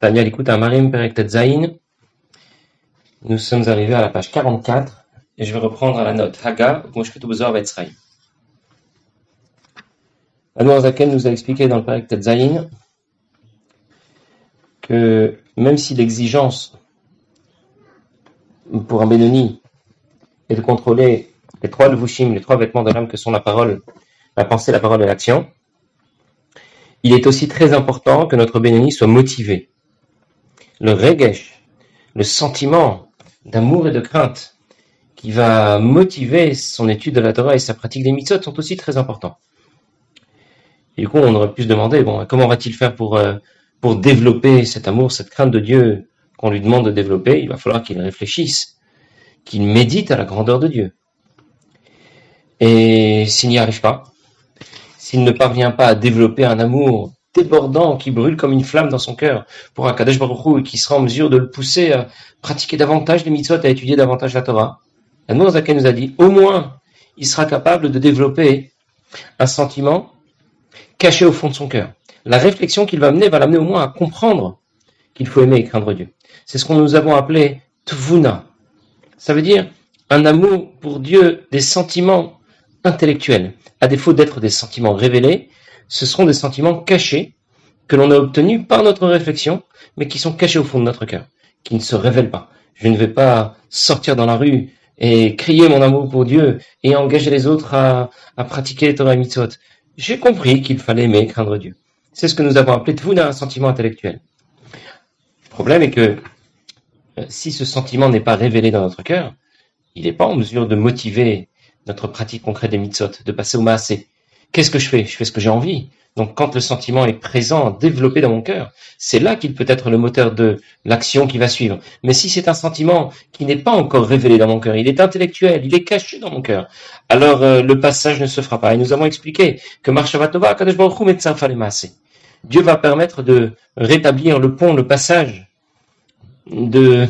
Nous sommes arrivés à la page 44 et je vais reprendre la note. Haga, Zaken nous a expliqué dans le Perek Zain que même si l'exigence pour un Benoni est de contrôler les trois levushim, les trois vêtements de l'âme que sont la parole, la pensée, la parole et l'action, il est aussi très important que notre Benoni soit motivé. Le regesh, le sentiment d'amour et de crainte qui va motiver son étude de la Torah et sa pratique des mitzvot sont aussi très importants. Et du coup, on aurait pu se demander, bon, comment va-t-il faire pour, euh, pour développer cet amour, cette crainte de Dieu qu'on lui demande de développer? Il va falloir qu'il réfléchisse, qu'il médite à la grandeur de Dieu. Et s'il n'y arrive pas, s'il ne parvient pas à développer un amour débordant qui brûle comme une flamme dans son cœur pour un Kadesh Baruch et qui sera en mesure de le pousser à pratiquer davantage les mitzvot, à étudier davantage la Torah, la Zaka nous a dit, au moins, il sera capable de développer un sentiment caché au fond de son cœur. La réflexion qu'il va mener va l'amener au moins à comprendre qu'il faut aimer et craindre Dieu. C'est ce qu'on nous avons appelé tvuna. Ça veut dire un amour pour Dieu, des sentiments intellectuels, à défaut d'être des sentiments révélés, ce seront des sentiments cachés que l'on a obtenus par notre réflexion, mais qui sont cachés au fond de notre cœur, qui ne se révèlent pas. Je ne vais pas sortir dans la rue et crier mon amour pour Dieu et engager les autres à, pratiquer les Torah et Mitzvot. J'ai compris qu'il fallait aimer et craindre Dieu. C'est ce que nous avons appelé Tvuna, un sentiment intellectuel. Le problème est que euh, si ce sentiment n'est pas révélé dans notre cœur, il n'est pas en mesure de motiver notre pratique concrète des mitzvot, de passer au maasé. Qu'est-ce que je fais? Je fais ce que j'ai envie. Donc quand le sentiment est présent, développé dans mon cœur, c'est là qu'il peut être le moteur de l'action qui va suivre. Mais si c'est un sentiment qui n'est pas encore révélé dans mon cœur, il est intellectuel, il est caché dans mon cœur, alors euh, le passage ne se fera pas. Et nous avons expliqué que Marshavatova, Kadesh Dieu va permettre de rétablir le pont, le passage, de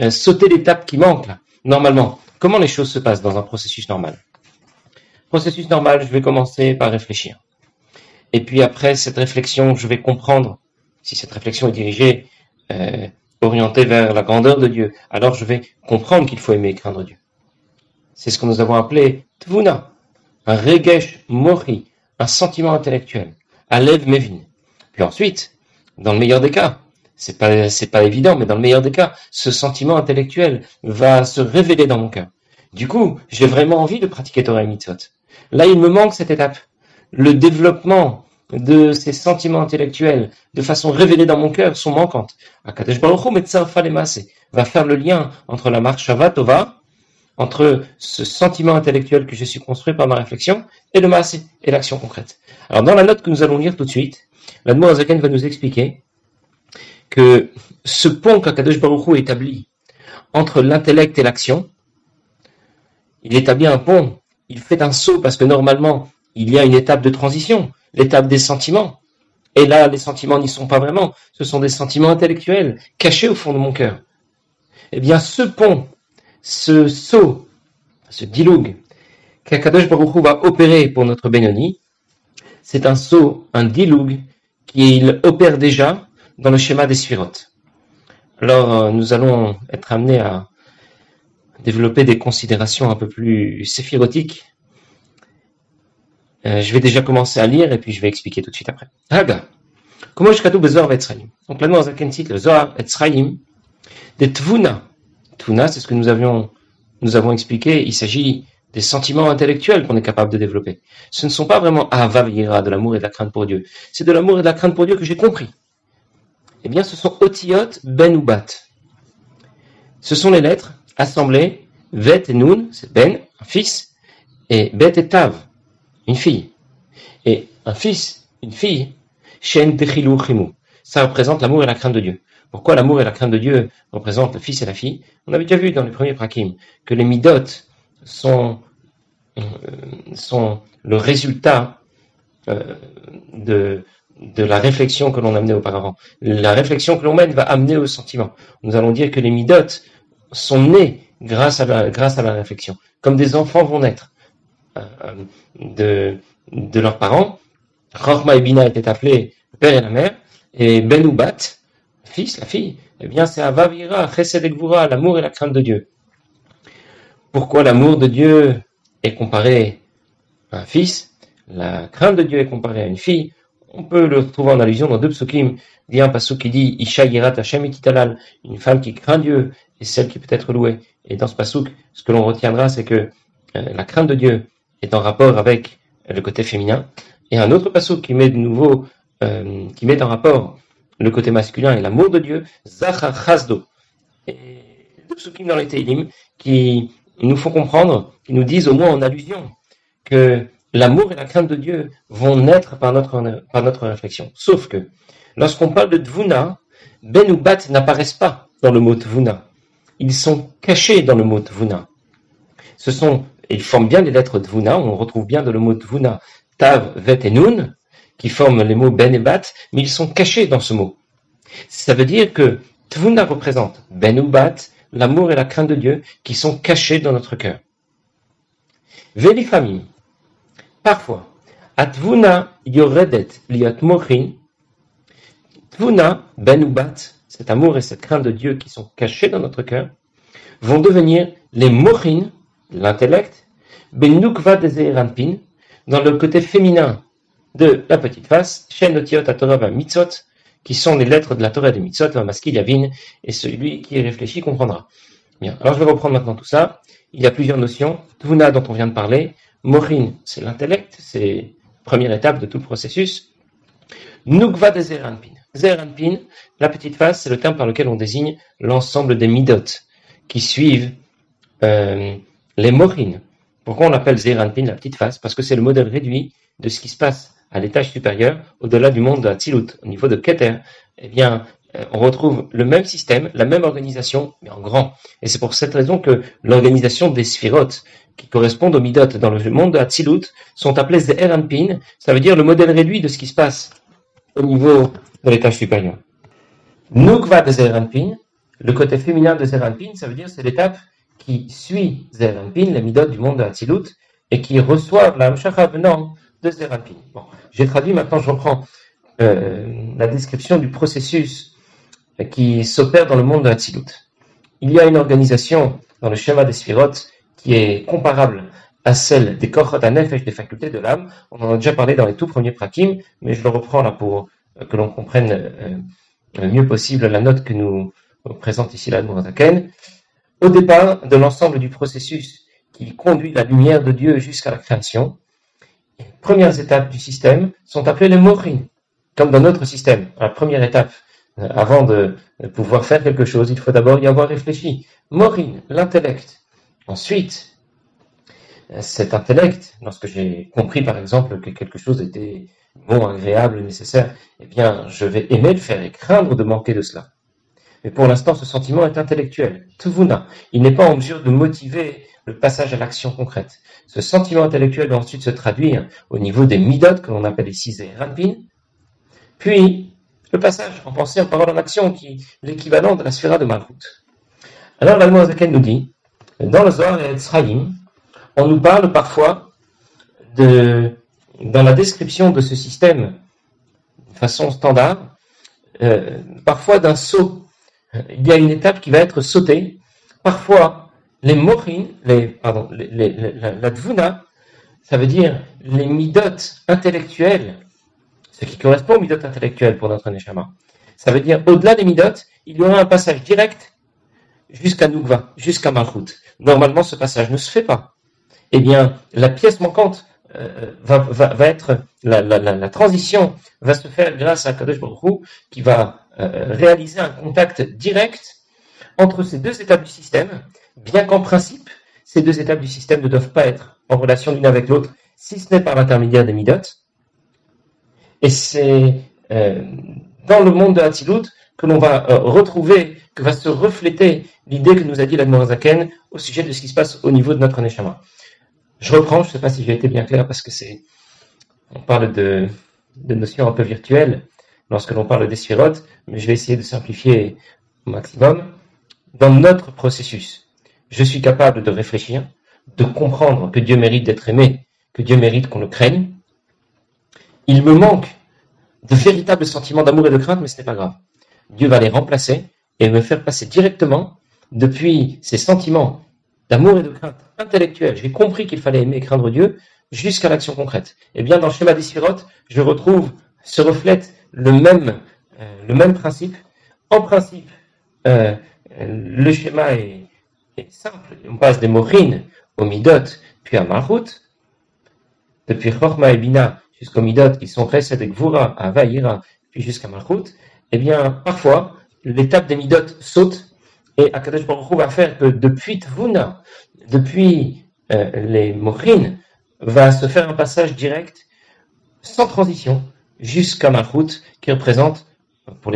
euh, sauter l'étape qui manque normalement. Comment les choses se passent dans un processus normal? Processus normal, je vais commencer par réfléchir. Et puis après cette réflexion, je vais comprendre, si cette réflexion est dirigée, euh, orientée vers la grandeur de Dieu, alors je vais comprendre qu'il faut aimer et craindre Dieu. C'est ce que nous avons appelé tvuna, un regesh mori, un sentiment intellectuel, alev mevin. Puis ensuite, dans le meilleur des cas, c'est pas c'est pas évident, mais dans le meilleur des cas, ce sentiment intellectuel va se révéler dans mon cœur. Du coup, j'ai vraiment envie de pratiquer Torah et Mitzvot. Là, il me manque cette étape. Le développement de ces sentiments intellectuels de façon révélée dans mon cœur sont manquantes. Akadosh Baruch Hu va faire le lien entre la marche Tova, entre ce sentiment intellectuel que je suis construit par ma réflexion, et le maasé, et l'action concrète. Alors, dans la note que nous allons lire tout de suite, l'Admorazaken va nous expliquer que ce pont qu'Akadosh Baruch Hu établit entre l'intellect et l'action, il établit un pont, il fait un saut parce que normalement, il y a une étape de transition, l'étape des sentiments. Et là, les sentiments n'y sont pas vraiment, ce sont des sentiments intellectuels cachés au fond de mon cœur. Eh bien, ce pont, ce saut, ce dialogue qu'Akadosh Baruch Hu va opérer pour notre Benoni, c'est un saut, un dialogue qu'il opère déjà dans le schéma des sphirotes. Alors, euh, nous allons être amenés à développer des considérations un peu plus séphirotiques. Euh, je vais déjà commencer à lire et puis je vais expliquer tout de suite après. Haga. Comment je bezor vetzraim. Donc là, dans un titre, le Zohar etzraim, des tvuna. Tvuna, c'est ce que nous avions, nous avons expliqué. Il s'agit des sentiments intellectuels qu'on est capable de développer. Ce ne sont pas vraiment ahava de l'amour et de la crainte pour Dieu. C'est de l'amour et de la crainte pour Dieu que j'ai compris eh bien, ce sont otiot ben ou bat. Ce sont les lettres assemblées vet et nun, c'est ben, un fils, et bet et tav, une fille. Et un fils, une fille, shen techilou chimou. Ça représente l'amour et la crainte de Dieu. Pourquoi l'amour et la crainte de Dieu représentent le fils et la fille? On avait déjà vu dans les premiers prakim que les midot sont, euh, sont le résultat euh, de, de la réflexion que l'on a menée auparavant. La réflexion que l'on mène va amener au sentiment. Nous allons dire que les midotes sont nés grâce à la, grâce à la réflexion. Comme des enfants vont naître euh, de, de leurs parents. Chorma et Bina étaient appelés le père et la mère, et Ben ou Bat, fils, la fille, eh bien c'est Avavira, Chesed Gvura, l'amour et la crainte de Dieu. Pourquoi l'amour de Dieu est comparé à un fils La crainte de Dieu est comparée à une fille on peut le trouver en allusion dans deux psukim. Il y a un qui dit Isha yirat Hashem une femme qui craint Dieu et celle qui peut être louée. Et dans ce pasuk, ce que l'on retiendra, c'est que euh, la crainte de Dieu est en rapport avec le côté féminin. Et un autre pasuk qui met de nouveau, euh, qui met en rapport le côté masculin et l'amour de Dieu, Zachar Chazdo. Deux psukim dans les Teilim qui nous font comprendre, qui nous disent au moins en allusion que l'amour et la crainte de Dieu vont naître par notre, par notre réflexion. Sauf que, lorsqu'on parle de Tvuna, Ben ou Bat n'apparaissent pas dans le mot Tvuna. Ils sont cachés dans le mot Tvuna. Ce sont, ils forment bien les lettres Tvuna, on retrouve bien dans le mot Tvuna Tav, Vet et Nun, qui forment les mots Ben et Bat, mais ils sont cachés dans ce mot. Ça veut dire que Tvuna représente Ben ou Bat, l'amour et la crainte de Dieu, qui sont cachés dans notre cœur. familles Parfois, Atvuna yoredet liat mochin. Tvuna, ben ou bat, cet amour et cette crainte de Dieu qui sont cachés dans notre cœur, vont devenir les mochin, l'intellect, ben nukva de dans le côté féminin de la petite face, shen otiot Torah mitzot, qui sont les lettres de la Torah de mitzot, yavin, et celui qui réfléchit comprendra. Bien. Alors je vais reprendre maintenant tout ça. Il y a plusieurs notions. Tvuna dont on vient de parler, Morin, c'est l'intellect, c'est première étape de tout le processus. Nukva de Zeranpin. La petite face, c'est le terme par lequel on désigne l'ensemble des midot qui suivent euh, les morin. Pourquoi on l'appelle Zeranpin, la petite face? Parce que c'est le modèle réduit de ce qui se passe à l'étage supérieur, au-delà du monde de Hatzilut, au niveau de Keter. Eh bien, euh, on retrouve le même système, la même organisation, mais en grand. Et c'est pour cette raison que l'organisation des sphirotes, qui correspondent aux midot dans le monde de Hatzilut, sont appelées Zeranpin, ça veut dire le modèle réduit de ce qui se passe au niveau de l'étage supérieur. Nukva de Zeranpin, le côté féminin de Zeranpin, ça veut dire c'est l'étape qui suit Zeranpin, les midot du monde de Hatzilut, et qui reçoivent la Mshacha venant de Zeranpin. Bon, j'ai traduit, maintenant je reprends euh, la description du processus qui s'opère dans le monde de Hatzilut. Il y a une organisation dans le schéma des sphirotes qui est comparable à celle des korot nefesh, des facultés de l'âme. On en a déjà parlé dans les tout premiers prakim, mais je le reprends là pour euh, que l'on comprenne euh, le mieux possible la note que nous présente ici la Zaken. Au départ de l'ensemble du processus qui conduit la lumière de Dieu jusqu'à la création, les premières étapes du système sont appelées les mochins, comme dans notre système. La première étape euh, avant de pouvoir faire quelque chose, il faut d'abord y avoir réfléchi. Morine, l'intellect. Ensuite, euh, cet intellect, lorsque j'ai compris par exemple que quelque chose était bon, agréable, nécessaire, eh bien, je vais aimer le faire et craindre de manquer de cela. Mais pour l'instant, ce sentiment est intellectuel. Tuvuna. Il n'est pas en mesure de motiver le passage à l'action concrète. Ce sentiment intellectuel doit ensuite se traduire au niveau des midot, que l'on appelle ici Zéranpin, puis le passage en pensée, en parole, en action, qui est l'équivalent de la sphère de Malchut. Alors l'Allemand nous dit, dans le Zohar et Tzraïm, on nous parle parfois dans la description de ce système, de façon standard, euh, parfois d'un saut. Il y a une étape qui va être sautée. Parfois, les morin, pardon, la, dvuna, ça veut dire les midot intellectuels ce qui correspond aux midot intellectuelles pour notre neshama. Ça veut dire, au-delà des midot, il y aura un passage direct jusqu'à Nukva, jusqu'à Malchut. Normalement, ce passage ne se fait pas. Eh bien, la pièce manquante euh, va, être, la, transition va se faire grâce à Kadosh Baruch qui va euh, réaliser un contact direct entre ces deux étapes du système, bien qu'en principe, ces deux étapes du système ne doivent pas être en relation l'une avec l'autre, si ce n'est par l'intermédiaire des midot. Et c'est euh, dans le monde de Hatzilut que l'on va retrouver, que va se refléter l'idée que nous a dit l'Admorazaken au sujet de ce qui se passe au niveau de notre Neshama. Je reprends, je ne sais pas si j'ai été bien clair parce que c'est, on parle de, notions un peu virtuelles lorsque l'on parle des mais je vais essayer de simplifier au maximum. Dans notre processus, je suis capable de réfléchir, de comprendre que Dieu mérite d'être aimé, que Dieu mérite qu'on le craigne, il me manque de véritables sentiments d'amour et de crainte, mais ce n'est pas grave. Dieu va les remplacer et me faire passer directement depuis ces sentiments d'amour et de crainte intellectuelle. J'ai compris qu'il fallait aimer et craindre Dieu jusqu'à l'action concrète. Eh bien, dans le schéma des sirotes, je retrouve, se reflète le même, euh, principe. En principe, euh, le schéma est, simple. On passe des morines au midot, puis à Malchut, depuis Chorma et Bina jusqu'au midot, qui sont Chesed et Gvura, à Vaïra, puis jusqu'à Malchut. Eh bien, parfois, l'étape des midot saute et Akadosh Baruch va faire que depuis Tvuna, depuis euh, les Morines, va se faire un passage direct, sans transition, jusqu'à Malchut, qui représente, dans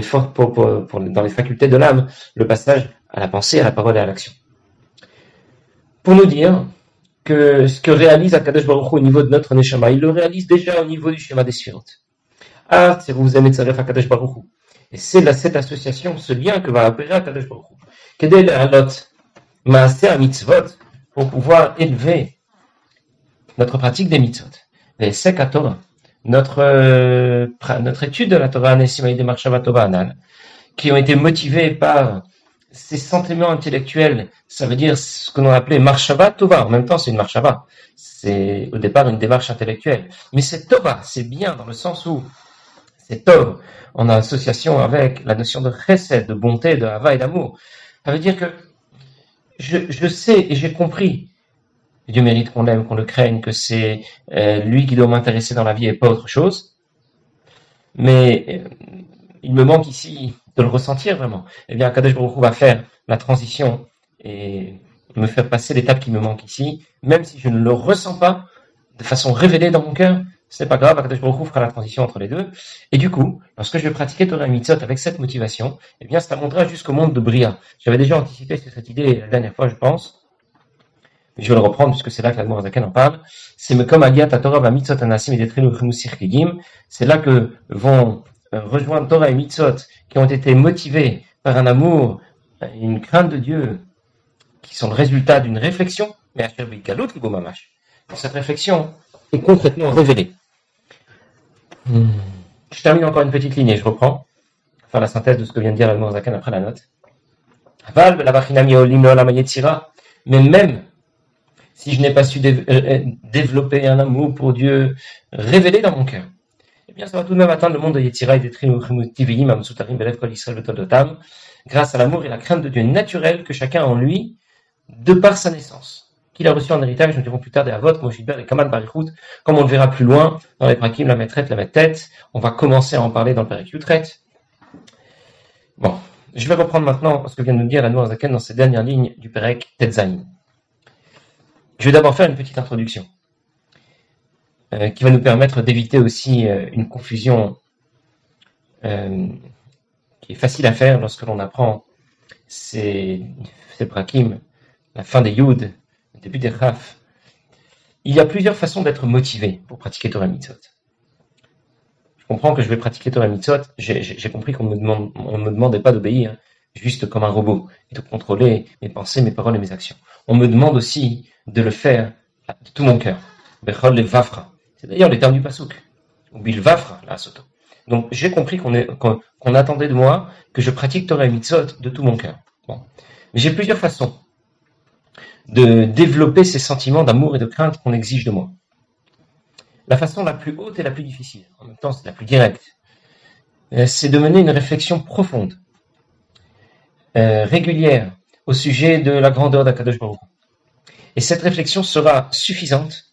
les facultés de l'âme, le passage à la pensée, à la parole et à l'action. Pour nous dire que ce que réalise Akadosh Baruch au niveau de notre Neshama, il le réalise déjà au niveau du schéma des suivantes. Ah, c'est vous aimez Akadosh Baruch Et c'est cette association, ce lien que va opérer Akadosh Baruch Mitzvot, pour pouvoir élever notre pratique des mitzvot? Les Torah, notre, euh, notre étude de la Torah qui ont été motivés par ces sentiments intellectuels, ça veut dire ce que l'on appelait Marshava Tova. En même temps, c'est une Marshava. C'est au départ une démarche intellectuelle. Mais c'est Tova, c'est bien dans le sens où c'est Tov en association avec la notion de chesed, de bonté, de hava et d'amour. Ça veut dire que je, sais et j'ai compris, Dieu mérite qu'on l'aime, qu'on le craigne, que c'est euh, lui qui doit m'intéresser dans la vie et pas autre chose. Mais euh, il me manque ici de le ressentir vraiment. Eh bien, Kadesh Baruch va faire la transition et me faire passer l'étape qui me manque ici, même si je ne le ressens pas de façon révélée dans mon cœur, c'est pas grave, Akadosh Baruch fera la transition entre les deux. Et du coup, lorsque je vais pratiquer Torah Mitzot avec cette motivation, eh bien, ça montera jusqu'au monde de Bria. J'avais déjà anticipé cette idée la dernière fois, je pense. Je vais le reprendre puisque c'est là que la Zaken en parle. C'est comme Aliat Torah Mitzot Anasim et C'est là que vont euh, rejoindre Torah et Mitzot qui ont été motivés par un amour, une crainte de Dieu, qui sont le résultat d'une réflexion, mais Cette réflexion est concrètement révélée. Hmm. Je termine encore une petite ligne et je reprends, faire la synthèse de ce que vient de dire la Zaken après la note. Mais même si je n'ai pas su euh, euh, développer un amour pour Dieu révélé dans mon cœur, eh bien, ça va tout de même atteindre le monde de Yetzira et des grâce à l'amour et la crainte de Dieu naturel que chacun a en lui, de par sa naissance qu'il a reçu en héritage, nous dirons plus tard des Avot, Moshidber et Kaman Barichut, comme on le verra plus loin dans les Prakim, la maîtrette, la tête. On va commencer à en parler dans le Perek Bon, je vais reprendre maintenant ce que vient de nous dire la Zaken dans ces dernières lignes du Perek Tetzain. Je vais d'abord faire une petite introduction euh, qui va nous permettre d'éviter aussi euh, une confusion euh, qui est facile à faire lorsque l'on apprend ces, ces prakim, la fin des Yud, début des Raf, il y a plusieurs façons d'être motivé pour pratiquer Torah Mitzot. Je comprends que je vais pratiquer Torah Mitzot, j'ai compris qu'on on me demandait pas d'obéir juste comme un robot et de contrôler mes pensées, mes paroles et mes actions. On me demande aussi de le faire de tout mon cœur. Bechol le vafra. C'est d'ailleurs les termes du pasouk. Ou bil vafra, la soto. Donc j'ai compris qu'on attendait de moi que je pratique Torah Mitzot de tout mon cœur. Bon. Mais j'ai plusieurs façons de développer ces sentiments d'amour et de crainte qu'on exige de moi. La façon la plus haute et la plus difficile, en même temps c'est la plus directe, euh, c'est de mener une réflexion profonde, euh, régulière, au sujet de la grandeur d'Akadosh Baruch. Et cette réflexion sera suffisante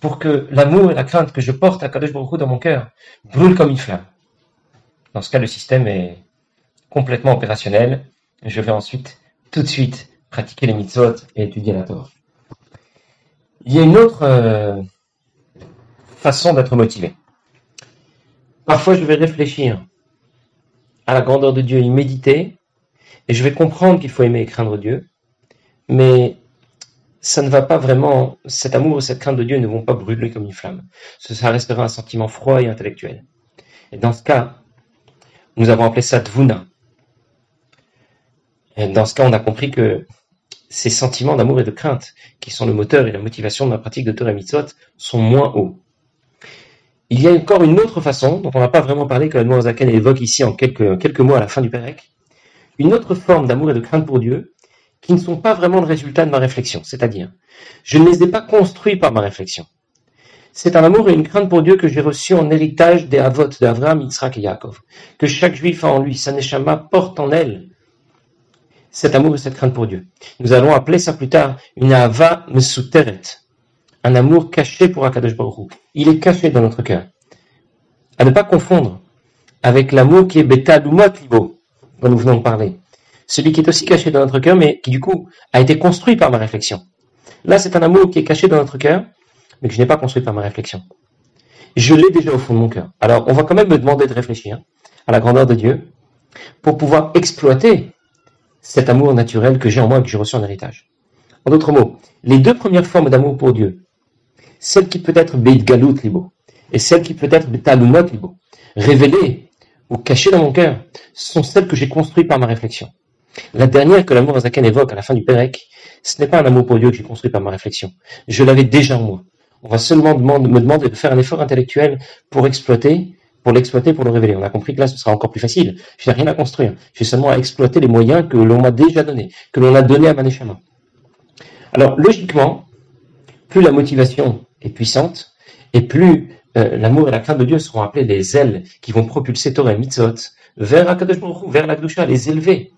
pour que l'amour et la crainte que je porte à Kadosh Baruch dans mon cœur brûlent comme une flamme. Dans ce cas, le système est complètement opérationnel. Je vais ensuite, tout de suite, pratiquer les mitzvot et étudier la Torah. Il y a une autre euh, façon d'être motivé. Parfois, je vais réfléchir à la grandeur de Dieu, y méditer, et je vais comprendre qu'il faut aimer et craindre Dieu, mais ça ne va pas vraiment, cet amour et cette crainte de Dieu ne vont pas brûler comme une flamme. Ça restera un sentiment froid et intellectuel. Et dans ce cas, nous avons appelé ça Dvuna. Et dans ce cas, on a compris que ces sentiments d'amour et de crainte, qui sont le moteur et la motivation de la pratique de Torah Mitzvot, sont moins hauts. Il y a encore une autre façon, dont on n'a pas vraiment parlé, que la Zaken évoque ici en quelques, mots à la fin du Pérec, une autre forme d'amour et de crainte pour Dieu, qui ne sont pas vraiment le résultat de ma réflexion. C'est-à-dire, je ne les ai pas construits par ma réflexion. C'est un amour et une crainte pour Dieu que j'ai reçu en héritage des Avot d'Avraham, Yitzhak et Yaakov. Que chaque juif a en lui, sa neshama porte en elle cet amour et cette crainte pour Dieu. Nous allons appeler ça plus tard une Ava Mesuteret, un amour caché pour Akadosh Baruch Il est caché dans notre cœur. À ne pas confondre avec l'amour qui est Beta Lumot Libo, dont nous venons de parler. Celui qui est aussi caché dans notre cœur, mais qui du coup a été construit par ma réflexion. Là, c'est un amour qui est caché dans notre cœur, mais que je n'ai pas construit par ma réflexion. Je l'ai déjà au fond de mon cœur. Alors, on va quand même me demander de réfléchir à la grandeur de Dieu pour pouvoir exploiter cet amour naturel que j'ai en moi et que j'ai reçu en héritage. En d'autres mots, les deux premières formes d'amour pour Dieu, celle qui peut être Beit Galut Libo et celle qui peut être Betalumot Libo, révélée ou cachée dans mon cœur, sont celles que j'ai construites par ma réflexion. La dernière que l'amour Azaken évoque à la fin du Pérec, ce n'est pas un amour pour Dieu que j'ai construit par ma réflexion. Je l'avais déjà en moi. On va seulement me demander de faire un effort intellectuel pour exploiter, pour l'exploiter, pour le révéler. On a compris que là, ce sera encore plus facile. Je n'ai rien à construire. J'ai seulement à exploiter les moyens que l'on m'a déjà donnés, que l'on a donnés à Maneshama. Alors, logiquement, plus la motivation est puissante, et plus euh, l'amour et la crainte de Dieu seront appelés les ailes qui vont propulser Torah et Mitzvot vers Akadosh Baruch vers la Gdusha, les élever.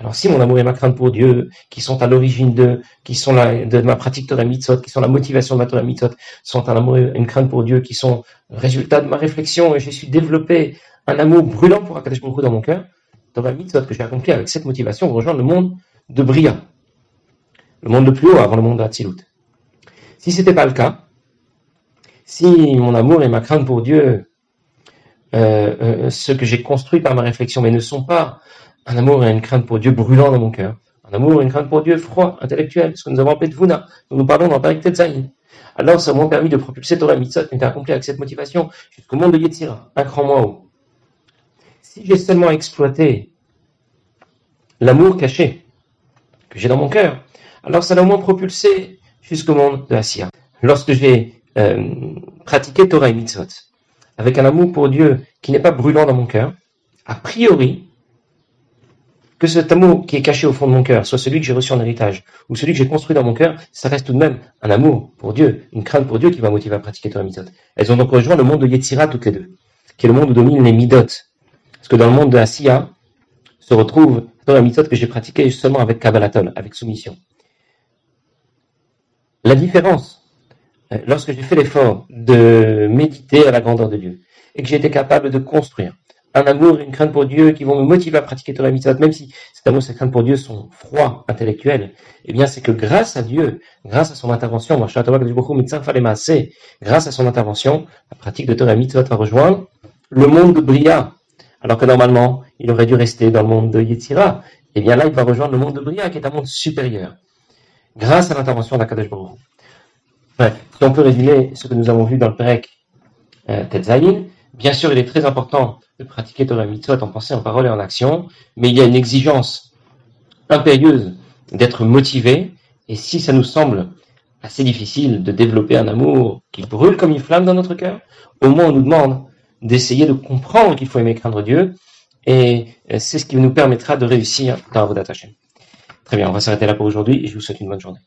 Alors si mon amour et ma crainte pour Dieu, qui sont à l'origine de, qui sont de ma pratique Torah Mitzvot, qui sont la motivation de ma Torah Mitzvot, sont un amour et une crainte pour Dieu, qui sont le résultat de ma réflexion, et je suis développé un amour brûlant pour Akadosh Baruch dans mon cœur, Torah Mitzvot que j'ai accompli avec cette motivation, rejoindre le monde de Bria, le monde le plus haut avant le monde de Hatzilut. Si c'était pas le cas, si mon amour et ma crainte pour Dieu, euh, euh, ce que j'ai construit par ma réflexion, mais ne sont pas un amour et une crainte pour Dieu brûlant dans mon cœur, un amour et une crainte pour Dieu froid, intellectuel, ce que nous avons appelé Vuna, dont nous parlons dans Parik Tetzaïn. Alors, ça m'a permis de propulser Torah Mitzot, était accompli avec cette motivation, jusqu'au monde de Yetzira, un cran moins haut. Si j'ai seulement exploité l'amour caché que j'ai dans mon cœur, alors ça l'a au moins propulsé jusqu'au monde de Assia. Lorsque j'ai euh, pratiquer Torah et Mitzvot avec un amour pour Dieu qui n'est pas brûlant dans mon cœur, a priori, que cet amour qui est caché au fond de mon cœur soit celui que j'ai reçu en héritage ou celui que j'ai construit dans mon cœur, ça reste tout de même un amour pour Dieu, une crainte pour Dieu qui va motiver à pratiquer Torah Mitzvot. Elles ont donc rejoint le monde de Yetzira toutes les deux, qui est le monde où dominent les Midot. Parce que dans le monde de Asiya se retrouve Torah Mitzvot que j'ai pratiqué seulement avec Kabbalatol, avec soumission. La différence euh, lorsque j'ai fait l'effort de méditer à la grandeur de Dieu et que j'ai été capable de construire un amour et une crainte pour Dieu qui vont me motiver à pratiquer Torah Mitzvot, même si cet amour et cette crainte pour Dieu sont froids, intellectuels, eh bien, c'est que grâce à Dieu, grâce à son intervention, grâce à son intervention, la pratique de Torah Mitzvot va rejoindre le monde de Bria. Alors que normalement, il aurait dû rester dans le monde de Yetzira. Eh bien, là, il va rejoindre le monde de Bria, qui est un monde supérieur. Grâce à l'intervention d'Akadosh Baruch si on peut résumer ce que nous avons vu dans le Perek euh, bien sûr, il est très important de pratiquer Torah Mitzvot en pensée, en parole et en action, mais il y a une exigence impérieuse d'être motivé, et si ça nous semble assez difficile de développer un amour qui brûle comme une flamme dans notre cœur, au moins on nous demande d'essayer de comprendre qu'il faut aimer craindre Dieu, et euh, c'est ce qui nous permettra de réussir dans vos. Très bien, on va s'arrêter là pour aujourd'hui, et je vous souhaite une bonne journée.